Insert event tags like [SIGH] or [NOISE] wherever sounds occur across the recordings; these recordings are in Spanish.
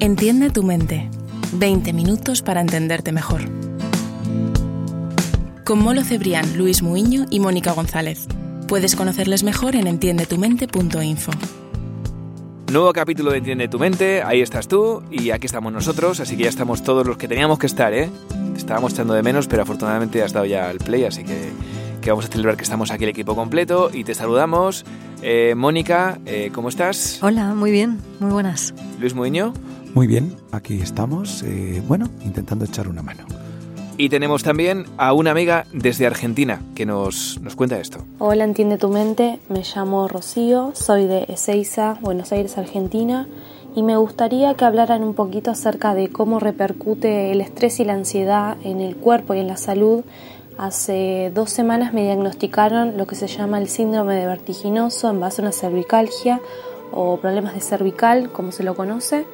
Entiende tu mente. 20 minutos para entenderte mejor. Con Molo Cebrián, Luis Muiño y Mónica González. Puedes conocerles mejor en entiendetumente.info. Nuevo capítulo de Entiende tu mente, ahí estás tú y aquí estamos nosotros, así que ya estamos todos los que teníamos que estar, ¿eh? Te estábamos echando de menos, pero afortunadamente has dado ya el play, así que, que vamos a celebrar que estamos aquí el equipo completo y te saludamos. Eh, Mónica, eh, ¿cómo estás? Hola, muy bien, muy buenas. Luis Muiño. Muy bien, aquí estamos, eh, bueno, intentando echar una mano. Y tenemos también a una amiga desde Argentina que nos, nos cuenta esto. Hola, entiende tu mente, me llamo Rocío, soy de Ezeiza, Buenos Aires, Argentina, y me gustaría que hablaran un poquito acerca de cómo repercute el estrés y la ansiedad en el cuerpo y en la salud. Hace dos semanas me diagnosticaron lo que se llama el síndrome de vertiginoso en base a una cervicalgia o problemas de cervical, como se lo conoce.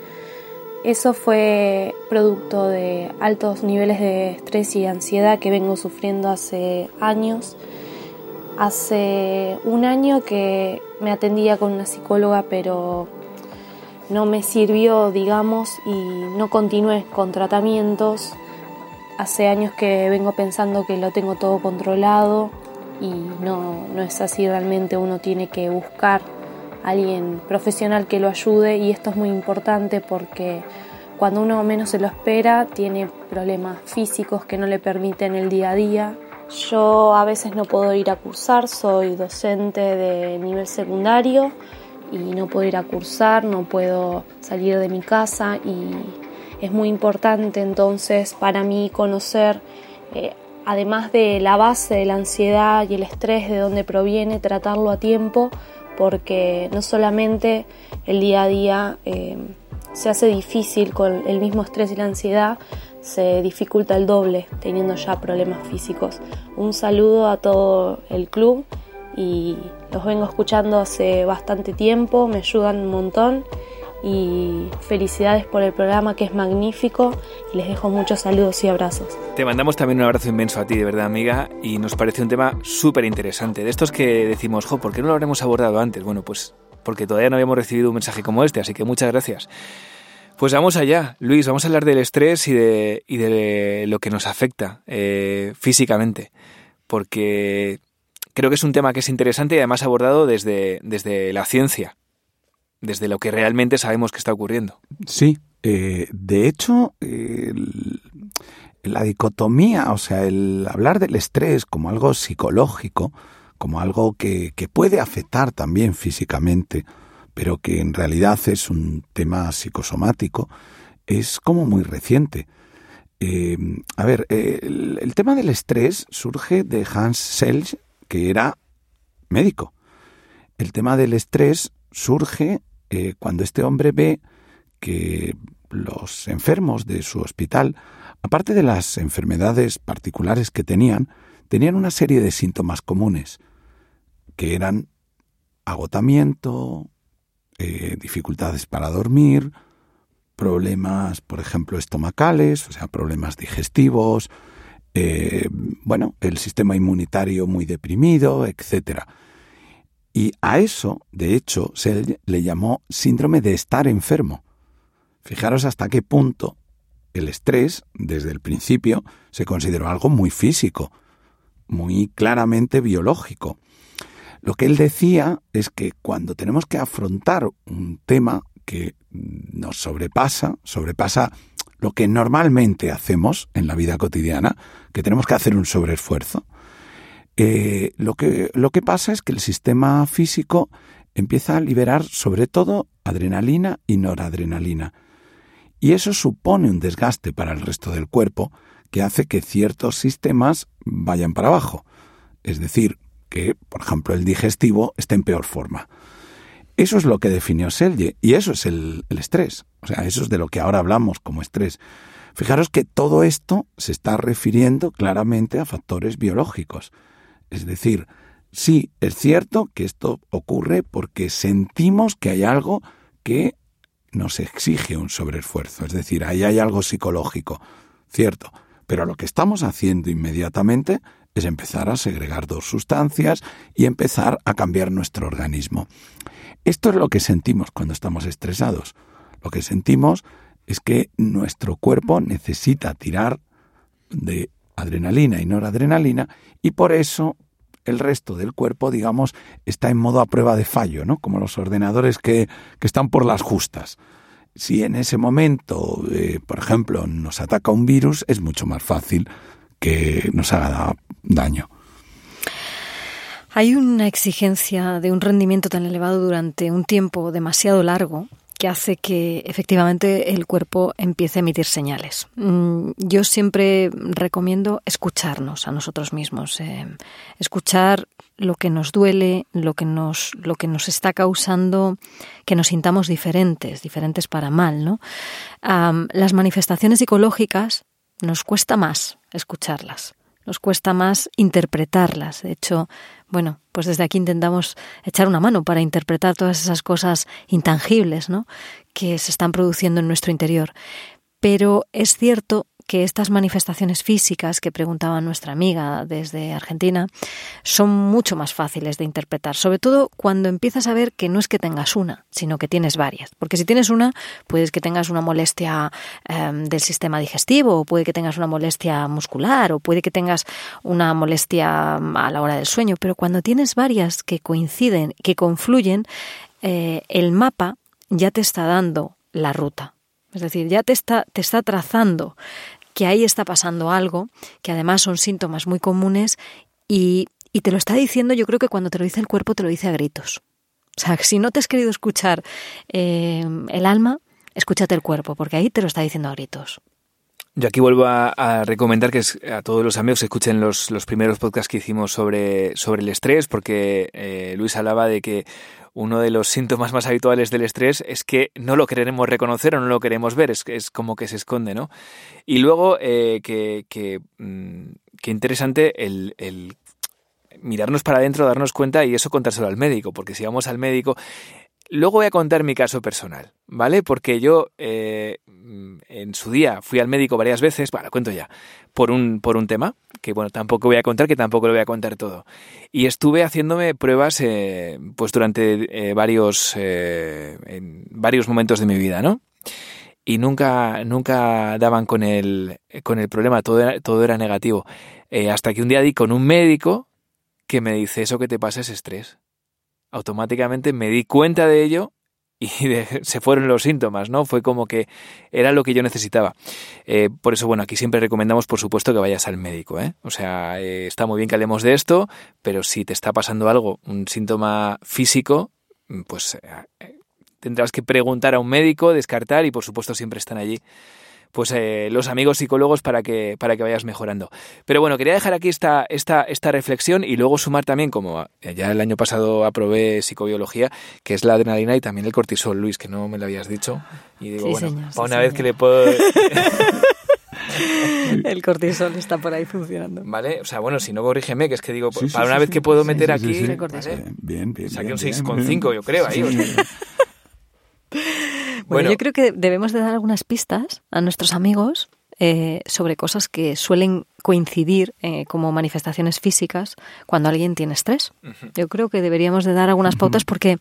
Eso fue producto de altos niveles de estrés y ansiedad que vengo sufriendo hace años. Hace un año que me atendía con una psicóloga, pero no me sirvió, digamos, y no continué con tratamientos. Hace años que vengo pensando que lo tengo todo controlado y no, no es así realmente. Uno tiene que buscar alguien profesional que lo ayude y esto es muy importante porque cuando uno menos se lo espera tiene problemas físicos que no le permiten el día a día. Yo a veces no puedo ir a cursar, soy docente de nivel secundario y no puedo ir a cursar, no puedo salir de mi casa y es muy importante entonces para mí conocer, eh, además de la base de la ansiedad y el estrés, de dónde proviene, tratarlo a tiempo porque no solamente el día a día eh, se hace difícil con el mismo estrés y la ansiedad, se dificulta el doble teniendo ya problemas físicos. Un saludo a todo el club y los vengo escuchando hace bastante tiempo, me ayudan un montón y felicidades por el programa que es magnífico les dejo muchos saludos y abrazos. Te mandamos también un abrazo inmenso a ti, de verdad, amiga, y nos parece un tema súper interesante. De estos que decimos, jo, ¿por qué no lo habremos abordado antes? Bueno, pues porque todavía no habíamos recibido un mensaje como este, así que muchas gracias. Pues vamos allá, Luis, vamos a hablar del estrés y de, y de lo que nos afecta eh, físicamente, porque creo que es un tema que es interesante y además abordado desde, desde la ciencia desde lo que realmente sabemos que está ocurriendo. Sí, eh, de hecho, la dicotomía, o sea, el hablar del estrés como algo psicológico, como algo que, puede afectar también físicamente, pero que en realidad es un tema psicosomático, es como muy reciente. Eh, a ver, el, el, tema del estrés surge de Hans Selye, que era médico. El tema del estrés surge cuando este hombre ve que los enfermos de su hospital, aparte de las enfermedades particulares que tenían, tenían una serie de síntomas comunes, que eran agotamiento, eh, dificultades para dormir, problemas, por ejemplo, estomacales, o sea, problemas digestivos, eh, bueno, el sistema inmunitario muy deprimido, etcétera. Y a eso, de hecho, se le llamó síndrome de estar enfermo. Fijaros hasta qué punto el estrés, desde el principio, se consideró algo muy físico, muy claramente biológico. Lo que él decía es que cuando tenemos que afrontar un tema que nos sobrepasa, sobrepasa lo que normalmente hacemos en la vida cotidiana, que tenemos que hacer un sobreesfuerzo, eh, lo, que, lo que pasa es que el sistema físico empieza a liberar sobre todo adrenalina y noradrenalina. Y eso supone un desgaste para el resto del cuerpo que hace que ciertos sistemas vayan para abajo. Es decir, que, por ejemplo, el digestivo esté en peor forma. Eso es lo que definió Selye y eso es el, el estrés. O sea, eso es de lo que ahora hablamos como estrés. Fijaros que todo esto se está refiriendo claramente a factores biológicos. Es decir, sí, es cierto que esto ocurre porque sentimos que hay algo que nos exige un sobreesfuerzo. Es decir, ahí hay algo psicológico. Cierto. Pero lo que estamos haciendo inmediatamente es empezar a segregar dos sustancias y empezar a cambiar nuestro organismo. Esto es lo que sentimos cuando estamos estresados. Lo que sentimos es que nuestro cuerpo necesita tirar de adrenalina y noradrenalina y por eso el resto del cuerpo, digamos, está en modo a prueba de fallo, ¿no? Como los ordenadores que, que están por las justas. Si en ese momento, eh, por ejemplo, nos ataca un virus, es mucho más fácil que nos haga daño. Hay una exigencia de un rendimiento tan elevado durante un tiempo demasiado largo que hace que efectivamente el cuerpo empiece a emitir señales. Mm, yo siempre recomiendo escucharnos a nosotros mismos, eh, escuchar lo que nos duele, lo que nos, lo que nos está causando que nos sintamos diferentes, diferentes para mal, ¿no? las manifestaciones psicológicas nos cuesta más escucharlas nos cuesta más interpretarlas. De hecho, bueno, pues desde aquí intentamos echar una mano para interpretar todas esas cosas intangibles, ¿no? que se están produciendo en nuestro interior. Pero es cierto que estas manifestaciones físicas que preguntaba nuestra amiga desde Argentina son mucho más fáciles de interpretar, sobre todo cuando empiezas a ver que no es que tengas una, sino que tienes varias. Porque si tienes una, puedes que tengas una molestia em, del sistema digestivo, o puede que tengas una molestia muscular, o puede que tengas una molestia mm, a la hora del sueño, pero cuando tienes varias que coinciden, que confluyen, eh, el mapa ya te está dando la ruta. Es decir, ya te está, te está trazando que ahí está pasando algo, que además son síntomas muy comunes y, y te lo está diciendo, yo creo que cuando te lo dice el cuerpo te lo dice a gritos. O sea, si no te has querido escuchar eh, el alma, escúchate el cuerpo, porque ahí te lo está diciendo a gritos. Yo aquí vuelvo a, recomendar que a todos los amigos escuchen los, los, primeros podcasts que hicimos sobre, sobre el estrés, porque eh, Luis hablaba de que uno de los síntomas más habituales del estrés es que no lo queremos reconocer o no lo queremos ver, es, es como que se esconde, ¿no? Y luego, eh, que, que, mm, interesante el, el mirarnos para adentro, darnos cuenta y eso contárselo al médico, porque si vamos al médico, Luego voy a contar mi caso personal, ¿vale? Porque yo eh, en su día fui al médico varias veces, bueno, cuento ya, por un, por un tema, que bueno, tampoco voy a contar, que tampoco lo voy a contar todo. Y estuve haciéndome pruebas eh, pues durante eh, varios, en varios momentos de mi vida, ¿no? Y nunca, nunca daban con el, con el problema, todo era, todo era negativo. hasta que un día di con un médico que me dice, eso que te pasa es estrés automáticamente me di cuenta de ello y [LAUGHS] se fueron los síntomas, ¿no? Fue como que era lo que yo necesitaba. Eh, por eso, bueno, aquí siempre recomendamos, por supuesto, que vayas al médico, ¿eh? O sea, eh, está muy bien que hablemos de esto, pero si te está pasando algo, un síntoma físico, pues eh, tendrás que preguntar a un médico, descartar y, por supuesto, siempre están allí pues eh, los amigos psicólogos para que, para que vayas mejorando. Pero bueno, quería dejar aquí esta, esta, esta reflexión y luego sumar también, como ya el año pasado aprobé psicobiología, que es la adrenalina y también el cortisol, Luis, que no me lo habías dicho. Y digo, bueno, para una vez que le puedo... [LAUGHS] [LAUGHS] el cortisol está por ahí funcionando. Vale, o sea, bueno, si no corrígeme, que es que digo, para una vez que puedo meter aquí... Bien, bien, Saqué un 6,5 yo creo ahí. [LAUGHS] Bueno, yo creo que debemos de dar algunas pistas a nuestros amigos eh, sobre cosas que suelen coincidir eh, como manifestaciones físicas cuando alguien tiene estrés. Yo creo que deberíamos de dar algunas pautas porque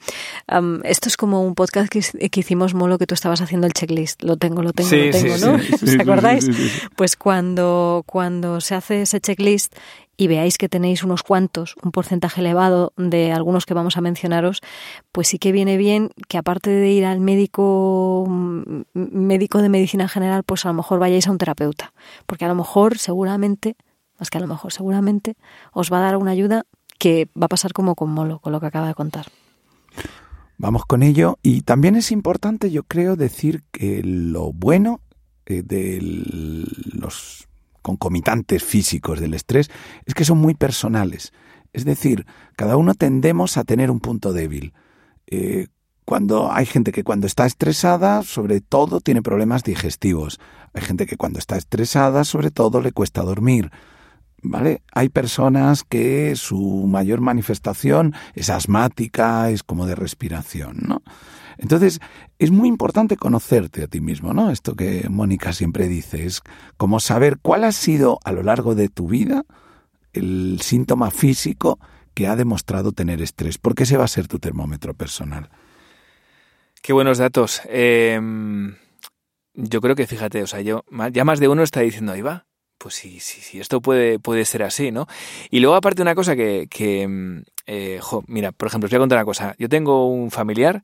esto es como un podcast que, hicimos, Molo, que tú estabas haciendo el checklist. Lo tengo, lo tengo, lo tengo, ¿no? ¿Os acordáis? Pues cuando, cuando se hace ese checklist y veáis que tenéis unos cuantos, un porcentaje elevado de algunos que vamos a mencionaros, pues sí que viene bien que aparte de ir al médico médico de medicina general, pues a lo mejor vayáis a un terapeuta, porque a lo mejor seguramente, más que a lo mejor seguramente os va a dar una ayuda que va a pasar como con Molo, con lo que acaba de contar. Vamos con ello y también es importante, yo creo, decir que lo bueno eh, de los concomitantes físicos del estrés es que son muy personales. Es decir, cada uno tendemos a tener un punto débil. Eh, cuando hay gente que cuando está estresada, sobre todo tiene problemas digestivos. Hay gente que cuando está estresada, sobre todo le cuesta dormir. ¿Vale? Hay personas que su mayor manifestación es asmática, es como de respiración, ¿no? Entonces, es muy importante conocerte a ti mismo, ¿no? Esto que Mónica siempre dice, es como saber cuál ha sido a lo largo de tu vida el síntoma físico que ha demostrado tener estrés, porque ese va a ser tu termómetro personal. Qué buenos datos. Em, yo creo que, fíjate, o sea, yo, ya más de uno está diciendo, ahí va, pues sí, sí, sí, esto puede, puede ser así, ¿no? Y luego aparte una cosa que, em, eh, mira, por ejemplo, os voy a contar una cosa. Yo tengo un familiar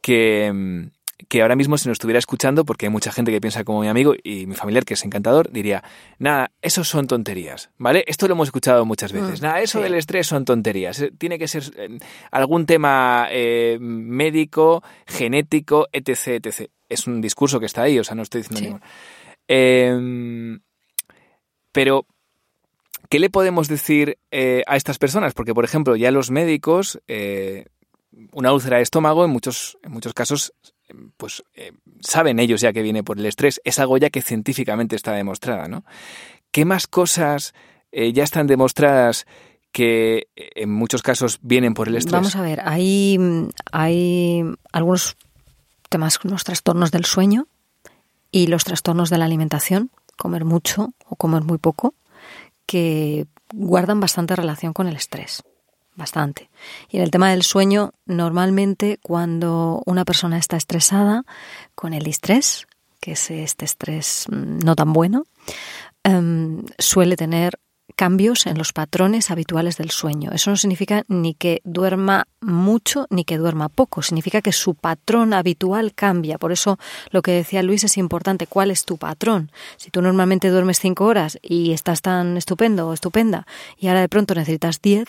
que, em, que ahora mismo si nos estuviera escuchando, porque hay mucha gente que piensa como mi amigo y mi familiar que es encantador, diría, nada, eso son tonterías, ¿vale? Esto lo hemos escuchado muchas veces. Mm, nada, eso del estrés son tonterías. Eh, tiene que ser eh, algún tema eh, médico, genético, etc, etc. Es un discurso que está ahí, o sea, no estoy diciendo ningún. Em, pero, ¿qué le podemos decir a estas personas? Porque, por ejemplo, ya los médicos, una úlcera de estómago en muchos, en muchos casos pues eh, saben ellos ya que viene por el estrés, es algo ya que científicamente está demostrada, ¿no? ¿Qué más cosas eh, ya están demostradas que eh, en muchos casos vienen por el estrés? Vamos a ver, hay, hay algunos temas, los trastornos del sueño y los trastornos de la alimentación, comer mucho o comer muy poco, que guardan bastante relación con el estrés bastante. Y en el tema del sueño, normalmente cuando una persona está estresada con el estrés, que es este estrés mm, no tan bueno, em, suele tener cambios en los patrones habituales del sueño. Eso no significa ni que duerma mucho ni que duerma poco, significa que su patrón habitual cambia. Por eso lo que decía Luis es importante, ¿cuál es tu patrón? Si tú normalmente duermes cinco horas y estás tan estupendo o estupenda y ahora de pronto necesitas diez,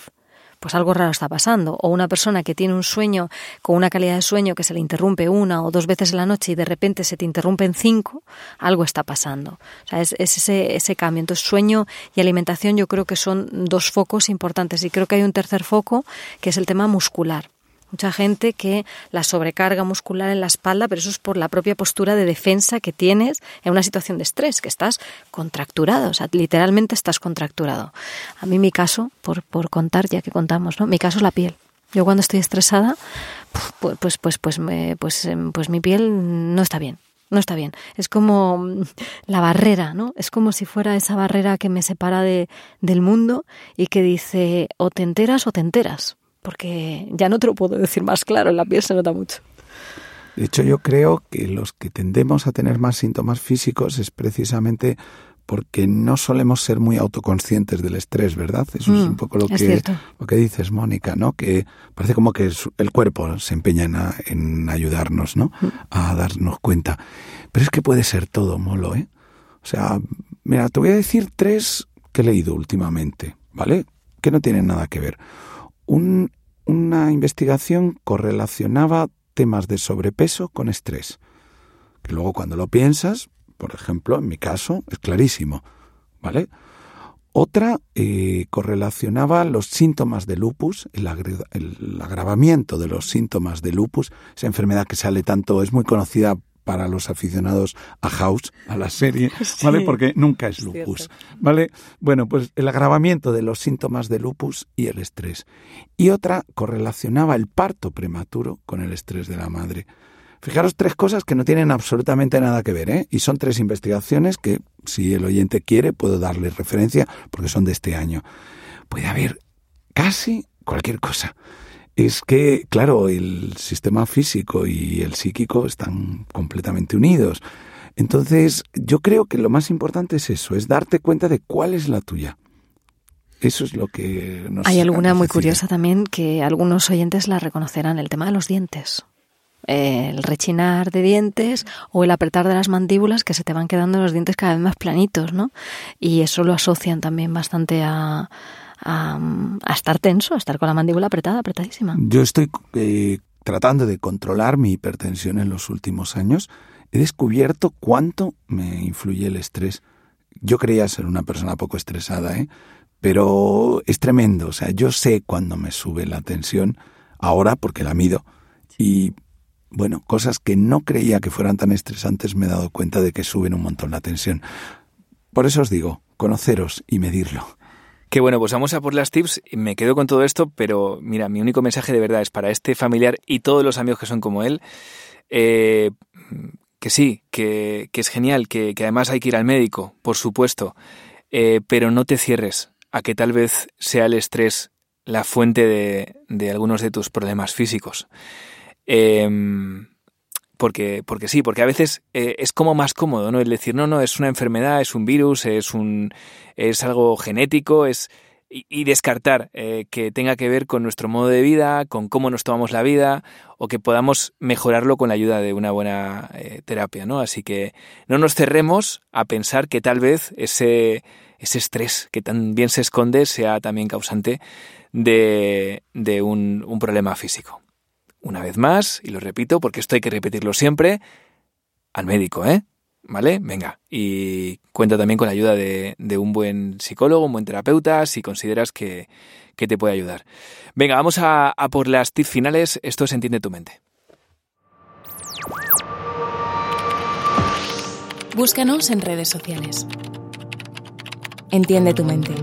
pues algo raro está pasando. O una persona que tiene un sueño con una calidad de sueño que se le interrumpe una o dos veces en la noche y de repente se te interrumpen cinco, algo está pasando. O sea, es, ese, ese cambio. Entonces, sueño y alimentación yo creo que son dos focos importantes. Y creo que hay un tercer foco que es el tema muscular. Mucha gente que la sobrecarga muscular en la espalda, pero eso es por la propia postura de defensa que tienes en una situación de estrés, que estás contracturado, o sea, literalmente estás contracturado. A mí mi caso, por, por contar, ya que contamos, ¿no? Mi caso es la piel. Yo cuando estoy estresada, pues, pues, pues, pues, pues, em, pues mi piel no está bien no está bien. Es como mm, la barrera, ¿no? Es como si fuera esa barrera que me separa de, del mundo y que dice o te enteras o te enteras porque ya no te lo puedo decir más claro, en la piel se nota mucho. De hecho, yo creo que los que tendemos a tener más síntomas físicos es precisamente porque no solemos ser muy autoconscientes del estrés, ¿verdad? Eso es mm, un poco lo que, lo que dices, Mónica, ¿no? Que parece como que el cuerpo se empeña en, ayudarnos, ¿no? Mm. A darnos cuenta. Pero es que puede ser todo, Molo, ¿eh? O sea, mira, te voy a decir tres que he leído últimamente, ¿vale? Que no tienen nada que ver una investigación correlacionaba temas de sobrepeso con estrés. Que luego cuando lo piensas, por ejemplo, en mi caso, es clarísimo. ¿Vale? Otra eh, correlacionaba los síntomas de lupus, el, el, agravamiento de los síntomas de lupus, esa enfermedad que sale tanto, es muy conocida para los aficionados a House, a la serie, [LAUGHS] ¿vale? Porque nunca es lupus, ¿vale? Bueno, pues el agravamiento de los síntomas de lupus y el estrés. Y otra correlacionaba el parto prematuro con el estrés de la madre. Fijaros tres cosas que no tienen absolutamente nada que ver, ¿eh? Y son tres investigaciones que, si el oyente quiere, puedo darle referencia porque son de este año. Puede haber casi cualquier cosa es que, claro, el sistema físico y el psíquico están completamente unidos. Entonces, yo creo que lo más importante es eso, es darte cuenta de cuál es la tuya. Eso es lo que nos Hay alguna muy curiosa también que algunos oyentes la reconocerán, el tema de los dientes. El rechinar de dientes o el apretar de las mandíbulas que se te van quedando los dientes cada vez más planitos, ¿no? Y eso lo asocian también bastante a, a, estar tenso, a estar con la mandíbula apretada, apretadísima. Yo estoy eh, tratando de controlar mi hipertensión en los últimos años. He descubierto cuánto me influye el estrés. Yo creía ser una persona poco estresada, ¿eh? pero es tremendo. O sea, yo sé cuándo me sube la tensión ahora porque la mido y bueno, cosas que no creía que fueran tan estresantes, me he dado cuenta de que suben un montón la tensión. Por eso os digo, conoceros y medirlo. Qué bueno, pues vamos a por las tips. Me quedo con todo esto, pero mira, mi único mensaje de verdad es para este familiar y todos los amigos que son como él. Eh, que sí, que, es genial, que, además hay que ir al médico, por supuesto, eh, pero no te cierres a que tal vez sea el estrés la fuente de, de algunos de tus problemas físicos. Em, porque, porque sí, porque a veces eh, es como más cómodo, ¿no? El decir, no, no, es una enfermedad, es un virus, es un es algo genético, es y, descartar eh, que tenga que ver con nuestro modo de vida, con cómo nos tomamos la vida, o que podamos mejorarlo con la ayuda de una buena eh, terapia, ¿no? Así que no nos cerremos a pensar que tal vez ese, ese estrés que tan bien se esconde sea también causante de, de un, un problema físico. Una vez más, y lo repito porque esto hay que repetirlo siempre, al médico, ¿eh? ¿Vale? Venga. Y cuenta también con la ayuda de, un buen psicólogo, un buen terapeuta, si consideras que, te puede ayudar. Venga, vamos a, a por las tips finales. Esto se entiende tu mente. Búscanos en redes sociales. Entiende tu mente.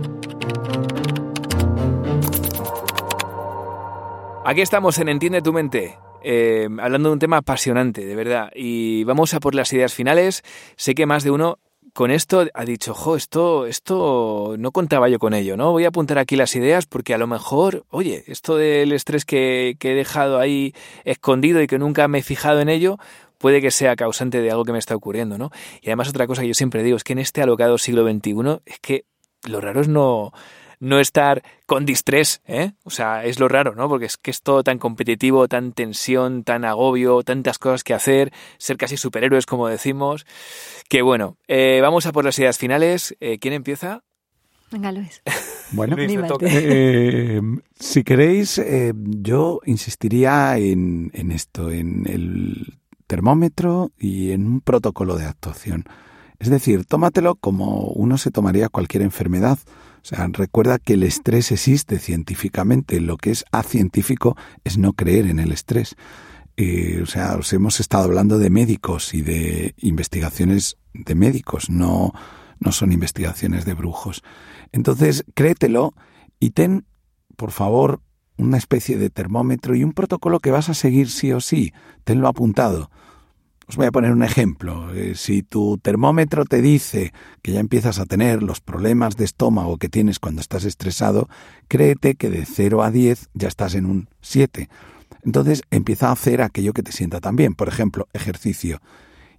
Aquí estamos en Entiende tu mente. Eh, hablando de un tema apasionante, de verdad. Y vamos a por las ideas finales. Sé que más de uno con esto ha dicho, jo, esto, esto no contaba yo con ello, ¿no? Voy a apuntar aquí las ideas porque a lo mejor, oye, esto del estrés que, que he dejado ahí escondido y que nunca me he fijado en ello, puede que sea causante de algo que me está ocurriendo, ¿no? Y además otra cosa que yo siempre digo es que en este alocado siglo XXI es que lo raro es no, no estar con distrés, ¿eh? O sea, es lo raro, ¿no? Porque es que es todo tan competitivo, tan tensión, tan agobio, tantas cosas que hacer, ser casi superhéroes, como decimos. Que bueno, eh, vamos a por las ideas finales. Eh, ¿Quién empieza? Venga, Luis. Bueno, eh, si queréis, yo insistiría en, en esto, en el termómetro y en un protocolo de actuación. Es decir, tómatelo como uno se tomaría cualquier enfermedad. O sea, recuerda que el estrés existe científicamente. Lo que es acientífico es no creer en el estrés. Eh, o sea, os hemos estado hablando de médicos y de investigaciones de médicos, no, no son investigaciones de brujos. Entonces, créetelo y ten, por favor, una especie de termómetro y un protocolo que vas a seguir sí o sí. Tenlo apuntado. Os voy a poner un ejemplo. Eh, si tu termómetro te dice que ya empiezas a tener los problemas de estómago que tienes cuando estás estresado, créete que de 0 a 10 ya estás en un 7. Entonces empieza a hacer aquello que te sienta también, por ejemplo, ejercicio.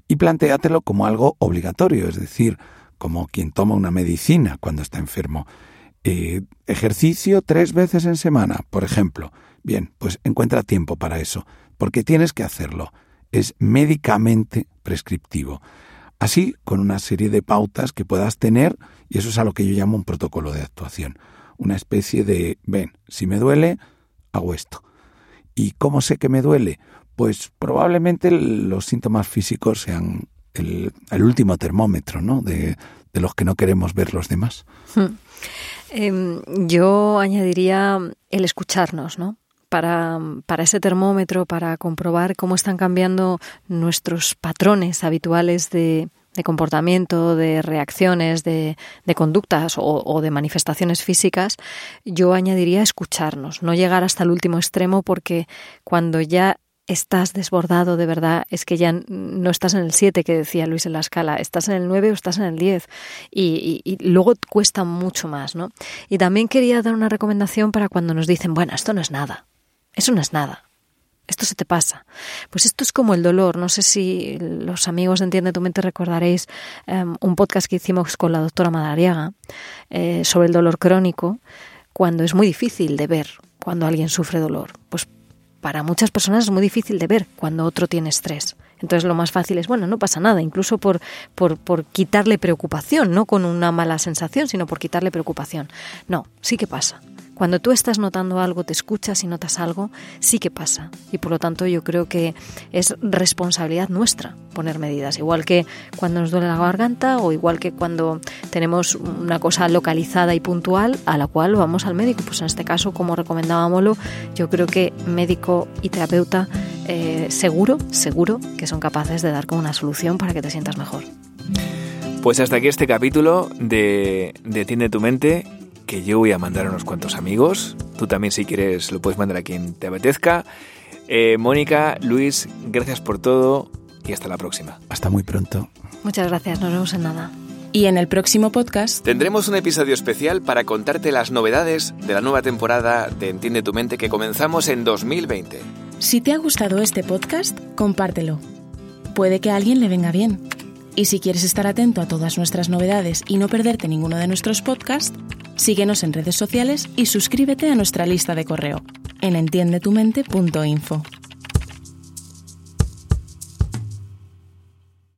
Y plantéatelo como algo obligatorio, es decir, como quien toma una medicina cuando está enfermo. Eh, ejercicio tres veces en semana, por ejemplo. Bien, pues encuentra tiempo para eso, porque tienes que hacerlo es médicamente prescriptivo. Así, con una serie de pautas que puedas tener, y eso es a lo que yo llamo un protocolo de actuación. Una especie de, ven, si me duele, hago esto. ¿Y cómo sé que me duele? Pues probablemente los síntomas físicos sean el, último termómetro, ¿no? De, de, los que no queremos ver los demás. Hmm. Em, yo añadiría el escucharnos, ¿no? Para, para ese termómetro, para comprobar cómo están cambiando nuestros patrones habituales de, de comportamiento, de reacciones, de, de conductas o, de manifestaciones físicas, yo añadiría escucharnos, no llegar hasta el último extremo porque cuando ya estás desbordado de verdad, es que ya no estás en el 7 que decía Luis en la escala, estás en el 9 o estás en el 10 y, y, luego cuesta mucho más, ¿no? Y también quería dar una recomendación para cuando nos dicen, bueno, esto no es nada, eso no es nada. Esto se te pasa. Pues esto es como el dolor. No sé si los amigos de Entiende tu mente recordaréis em, un podcast que hicimos con la doctora Madariaga eh, sobre el dolor crónico, cuando es muy difícil de ver cuando alguien sufre dolor. Pues para muchas personas es muy difícil de ver cuando otro tiene estrés. Entonces lo más fácil es, bueno, no pasa nada, incluso por, por, por, quitarle preocupación, no con una mala sensación, sino por quitarle preocupación. No, sí que pasa. Cuando tú estás notando algo, te escuchas y notas algo, sí que pasa. Y por lo tanto yo creo que es responsabilidad nuestra poner medidas. Igual que cuando nos duele la garganta o igual que cuando tenemos una cosa localizada y puntual a la cual vamos al médico. Pues en este caso, como recomendábamos, yo creo que médico y terapeuta eh, seguro, seguro que son capaces de dar con una solución para que te sientas mejor. Pues hasta aquí este capítulo de, de tu mente, que yo voy a mandar a unos cuantos amigos. Tú también si quieres lo puedes mandar a quien te apetezca. Eh, Mónica, Luis, gracias por todo y hasta la próxima. Hasta muy pronto. Muchas gracias, nos vemos en nada. Y en el próximo podcast tendremos un episodio especial para contarte las novedades de la nueva temporada de Entiende tu mente que comenzamos en 2020. Si te ha gustado este podcast, compártelo. Puede que a alguien le venga bien. Y si quieres estar atento a todas nuestras novedades y no perderte ninguno de nuestros podcasts, síguenos en redes sociales y suscríbete a nuestra lista de correo en entiendetumente.info.